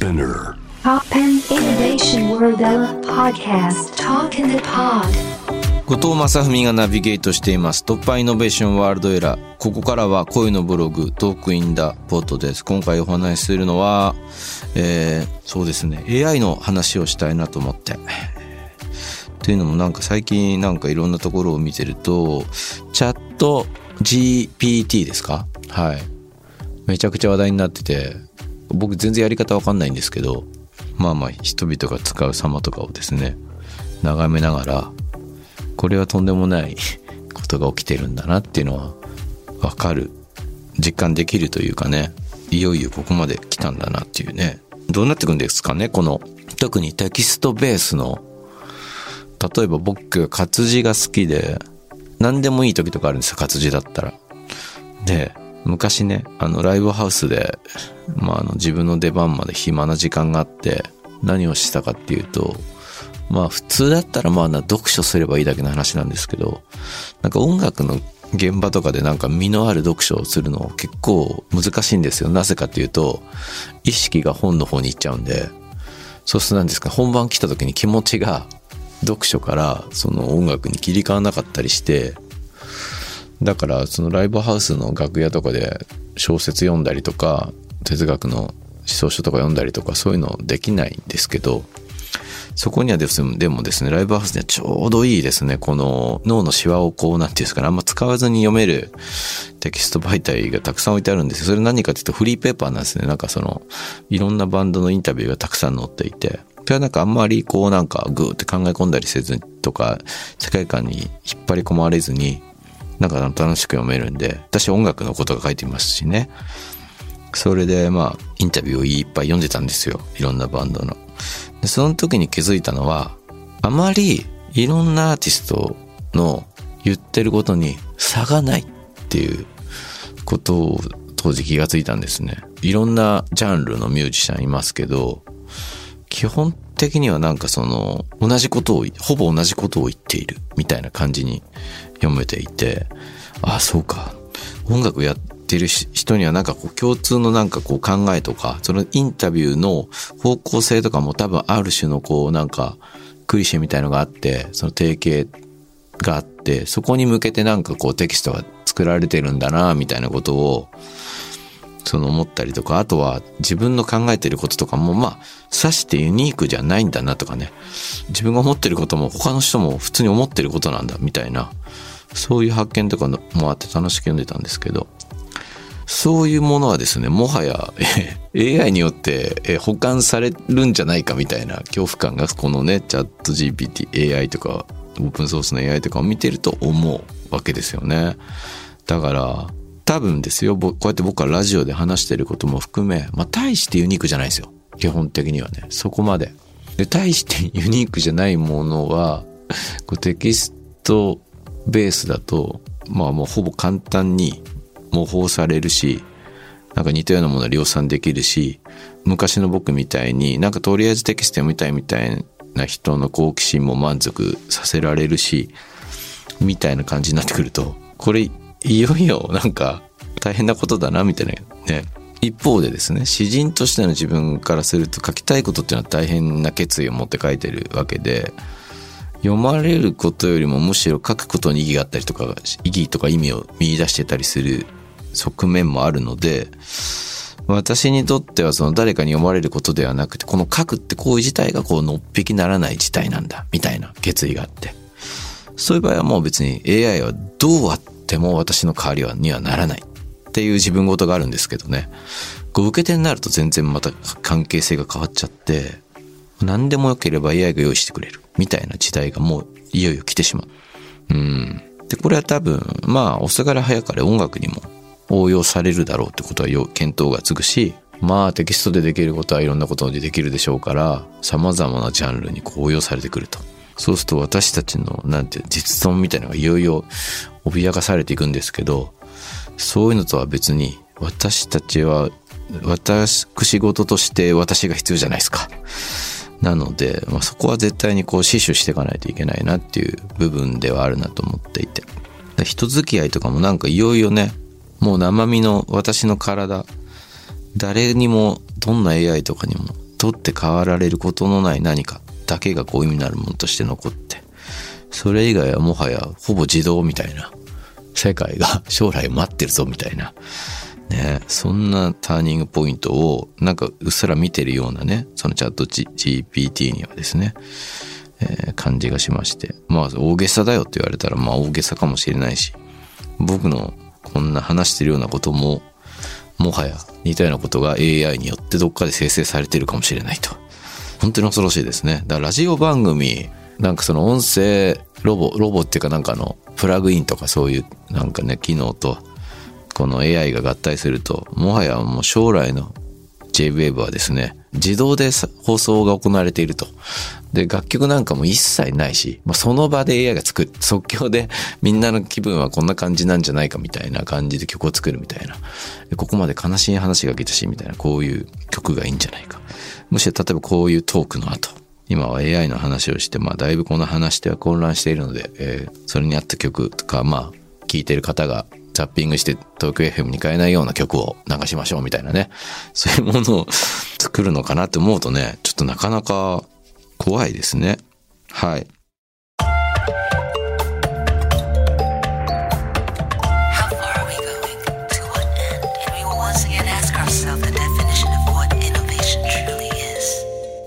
Spinner. Pop and Innovation World Podcast. Talk in the Pod. 後藤正文がナビゲートしています。突破イノベーションワールドエラー。ここからは恋のブログトークインダポートです。今回お話しするのは、えー、そうですね。AI の話をしたいなと思って。というのもなんか最近なんかいろんなところを見てるとチャット GPT ですか？はい。めちゃくちゃ話題になってて僕全然やり方わかんないんですけどまあまあ人々が使う様とかをですね眺めながらこれはとんでもないことが起きてるんだなっていうのはわかる。実感できるというかねいよいよここまで来たんだなっていうね。どうなってくんですかねこの特にテキストベースの例えば僕活字が好きで何でもいい時とかあるんですよ活字だったら。で昔ねあのライブハウスで、まあ、あの自分の出番まで暇な時間があって何をしたかっていうとまあ普通だったらまあ読書すればいいだけの話なんですけど、なんか音楽の現場とかでなんか身のある読書をするの結構難しいんですよ。なぜかっていうと、意識が本の方に行っちゃうんで、そうすると何ですか、本番来た時に気持ちが読書からその音楽に切り替わなかったりして、だからそのライブハウスの楽屋とかで小説読んだりとか、哲学の思想書とか読んだりとかそういうのできないんですけど、そこにはですね、でもですね、ライブハウスにはちょうどいいですね、この脳のシワをこう、なんていうんですかね、あんま使わずに読めるテキスト媒体がたくさん置いてあるんですよ。それ何かっていうとフリーペーパーなんですね。なんかその、いろんなバンドのインタビューがたくさん載っていて、それはなんかあんまりこうなんかグーって考え込んだりせずとか、世界観に引っ張り込まれずに、なんか楽しく読めるんで、私音楽のことが書いてますしね。それでまあ、インタビューをいっぱい読んでたんですよ。いろんなバンドの。でその時に気づいたのは、あまりいろんなアーティストの言ってることに差がないっていうことを当時気がついたんですね。いろんなジャンルのミュージシャンいますけど、基本的にはなんかその同じことを、ほぼ同じことを言っているみたいな感じに読めていて、ああ、そうか。音楽やってる人にはなんかこう共通のなんかこう考えとか、そのインタビューの方向性とかも多分ある種のこうなんかクリシェみたいのがあって、その定型があって、そこに向けてなんかこうテキストが作られてるんだな、みたいなことを、その思ったりとか、あとは自分の考えてることとかも、まあ、さしてユニークじゃないんだなとかね。自分が思ってることも他の人も普通に思ってることなんだ、みたいな。そういう発見とかもあって楽しく読んでたんですけど、そういうものはですね、もはや AI によって保管されるんじゃないかみたいな恐怖感がこのね、チャット GPT、AI とか、オープンソースの AI とかを見てると思うわけですよね。だから、多分ですよ、こうやって僕はラジオで話してることも含め、まあ、大してユニークじゃないですよ。基本的にはね。そこまで。で、大してユニークじゃないものは、こうテキストベースだと、まあもうほぼ簡単に模倣されるし、なんか似たようなものは量産できるし、昔の僕みたいになんかとりあえずテキスト読みたいみたいな人の好奇心も満足させられるし、みたいな感じになってくると、これいよいよなんか大変なことだなみたいなね。一方でですね、詩人としての自分からすると書きたいことっていうのは大変な決意を持って書いてるわけで、読まれることよりもむしろ書くことに意義があったりとか、意義とか意味を見出してたりする側面もあるので、私にとってはその誰かに読まれることではなくて、この書くって行為自体がこうのっぴきならない事態なんだ、みたいな決意があって。そういう場合はもう別に AI はどうあっても私の代わりはにはならないっていう自分事があるんですけどね。こう受け手になると全然また関係性が変わっちゃって、何でも良ければ AI が用意してくれるみたいな時代がもういよいよ来てしまう。うん。で、これは多分、まあ、遅かれ早かれ音楽にも応用されるだろうってことは検討がつくし、まあテキストでできることはいろんなことでできるでしょうから、様々なジャンルにこう応用されてくると。そうすると私たちの、なんて、実存みたいなのがいよいよ脅かされていくんですけど、そういうのとは別に、私たちは、私仕事として私が必要じゃないですか。なので、まあ、そこは絶対にこう死守していかないといけないなっていう部分ではあるなと思っていて。人付き合いとかもなんかいよいよね、もう生身の私の体、誰にも、どんな AI とかにも取って変わられることのない何かだけがこう意味のあるものとして残って、それ以外はもはやほぼ自動みたいな世界が将来待ってるぞみたいな。ね、そんなターニングポイントをなんかうっすら見てるようなね、そのチャット GPT にはですね、えー感じがしまして。まあ大げさだよって言われたらまあ大げさかもしれないし、僕のこんな話してるようなことも、もはや似たようなことが AI によってどっかで生成されてるかもしれないと。本当に恐ろしいですね。だからラジオ番組、なんかその音声ロボ、ロボっていうかなんかの、プラグインとかそういうなんかね、機能と、この AI が合体すると、もはやもう将来の JWAVE はですね、自動で放送が行われていると。で、楽曲なんかも一切ないし、まあ、その場で AI が作る。即興でみんなの気分はこんな感じなんじゃないかみたいな感じで曲を作るみたいな。ここまで悲しい話が来たし、みたいな、こういう曲がいいんじゃないか。もし例えばこういうトークの後、今は AI の話をして、まあ、だいぶこの話では混乱しているので、えーそれに合った曲とか、まあ、聴いてる方がザッピングして東京 FM に変えないような曲を流しましょうみたいなね。そういうものを作るのかなって思うとね、ちょっとなかなか怖いですね。はい。